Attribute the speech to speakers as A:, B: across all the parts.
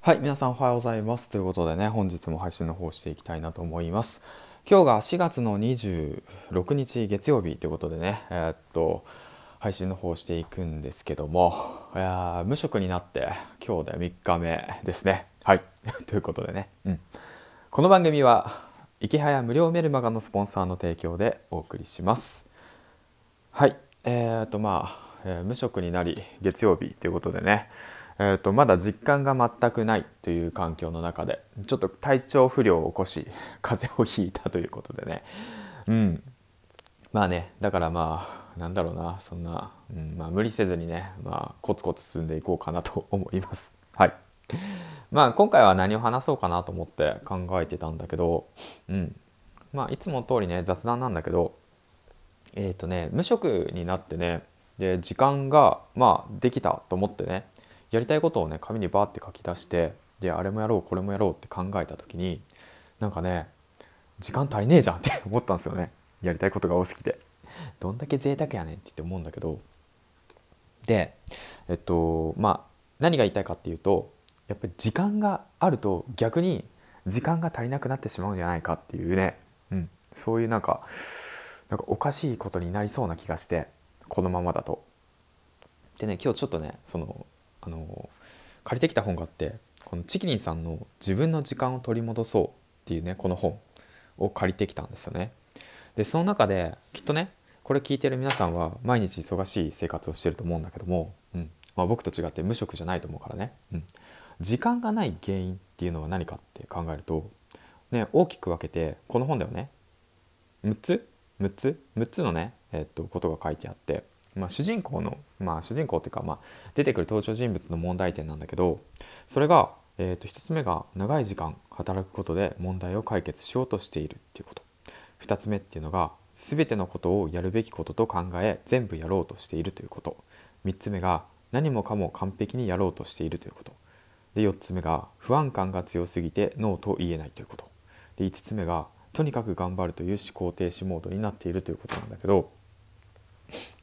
A: はい、皆さんおはようございます。ということでね、本日も配信の方していきたいなと思います。今日が4月の26日月曜日ということでね、えーっと、配信の方していくんですけども、いや無職になって今日で3日目ですね。はい、ということでね、うん。この番組は、池早無料メルマガのスポンサーの提供でお送りします。はい、えー、とまあ、えー無職になり月曜日ということでね、えー、とまだ実感が全くないという環境の中でちょっと体調不良を起こし 風邪をひいたということでね。うん。まあねだからまあなんだろうなそんな、うんまあ、無理せずにね、まあ、コツコツ進んでいこうかなと思います。はい。まあ今回は何を話そうかなと思って考えてたんだけどうん。まあいつも通りね雑談なんだけどえっ、とね無職になってねで時間がまあできたと思ってねやりたいことをね紙にバーって書き出してであれもやろうこれもやろうって考えた時になんかね時間足りねえじゃんって 思ったんですよね。やりたいことが多すぎて。どんだけ贅沢やねんって言って思うんだけど。でえっとまあ何が言いたいかっていうとやっぱり時間があると逆に時間が足りなくなってしまうんじゃないかっていうね、うん、そういうなんかなんかおかしいことになりそうな気がしてこのままだと。でね今日ちょっとねそのあの借りてきた本があってこのチキリンさんの「自分の時間を取り戻そう」っていうねこの本を借りてきたんですよね。でその中できっとねこれ聞いてる皆さんは毎日忙しい生活をしてると思うんだけども、うん。まあ、僕と違って無職じゃないと思うからね、うん、時間がない原因っていうのは何かって考えると、ね、大きく分けてこの本ではね。6つ？6つ？6つのね、えっとことが書いてあって、まあ、主人公の、まあ、主人公っていうか、まあ、出てくる登場人物の問題点なんだけどそれが、えっと1つ目が長い時間働くことで問題を解決しようとしているっていうこと。2つ目っていうのが全てのことをやるべきことと考え全部やろうとしているということ。3つ目が何もかも完璧にやろうとしているということ。で4つ目が不安感が強すぎてノーと言えないということ。で5つ目がとにかく頑張るという思考停止モードになっているということなんだけど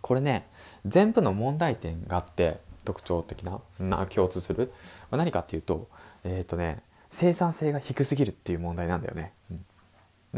A: これね全部の問題点があって特徴的なな共通する。まあ何かっていうとえっ、とね生産性が低すぎるっていう問題なんだよね。うん。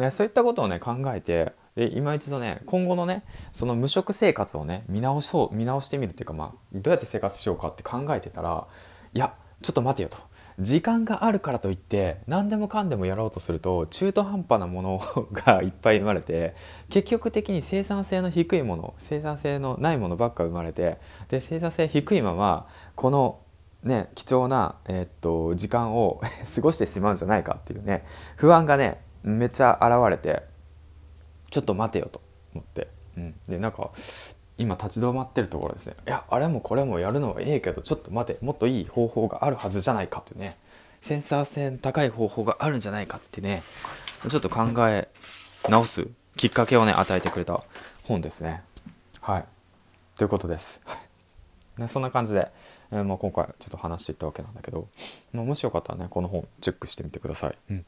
A: ね、そういったことをね考えてで今一度ね今後のねその無職生活をね見直そう見直してみるっていうかまあどうやって生活しようかって考えてたらいやちょっと待てよと。時間があるからといって何でもかんでもやろうとすると中途半端なもの がいっぱい生まれて結局的に生産性の低いもの生産性のないものばっか生まれてで生産性低いままこのね貴重な、えーっと時間を 過ごしてしまうんじゃないかっていうね不安がねめっちゃ現れてちょっと待てよと思って、うん、でなんか今立ち止まってるところですね。いやあれもこれもやるのはええけどちょっと待てもっといい方法があるはずじゃないかってね。センサー性の高い方法があるんじゃないかってね。ちょっと考え直すきっかけをね与えてくれた本ですね。はい。ということです。ね、そんな感じで、えーまあ、今回ちょっと話していったわけなんだけど、まあ、もしよかったらねこの本チェックしてみてください、うん。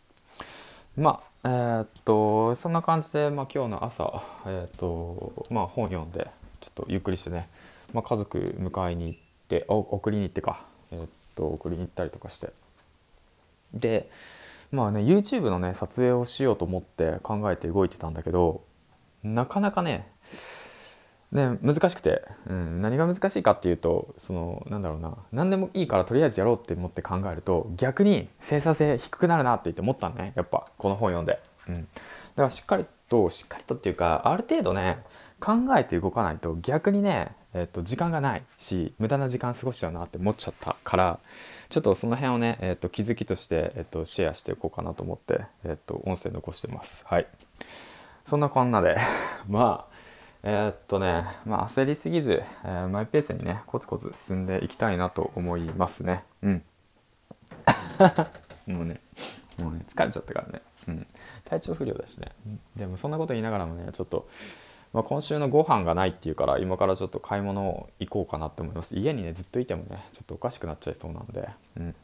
A: まあえーっとそんな感じで、まあ、今日の朝、えーっとまあ、本読んでちょっとゆっくりしてね、まあ、家族迎えに行ってお送りに行ってか、えーっと送りに行ったりとかして。でまあね YouTube のね撮影をしようと思って考えて動いてたんだけどなかなかねね、難しくて、うん、何が難しいかっていうとそのなんだろうな。何でもいいからとりあえずやろうって思って考えると逆に生産性低くなるなって言って思ったのねやっぱこの本読んで、うん、だからしっかりとしっかりとっていうかある程度ね考えて動かないと逆にね、えっと、時間がないし無駄な時間過ごしちゃうなって思っちゃったからちょっとその辺をね、えっと、気づきとして、えっと、シェアしていこうかなと思って、えっと、音声残してますはいそんなこんなで まあえーっとね、まあ、焦りすぎず、えーマイペースにね、コツコツ進んでいきたいなと思いますね。うん。もうね、もうね、疲れちゃったからね。うん。体調不良だしね。うんでもそんなこと言いながらもね、ちょっと、まあ、今週のご飯がないっていうから、今からちょっと買い物行こうかなって思います。家にね、ずっといてもね、ちょっとおかしくなっちゃいそうなんで、うん。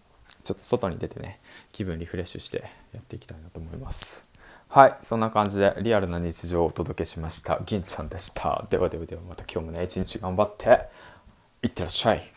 A: ちょっと外に出てね、気分リフレッシュしてやっていきたいなと思います。はい、そんな感じでリアルな日常をお届けしました。銀ちゃんでした。ではではではまた今日もね、一日頑張っていってらっしゃい。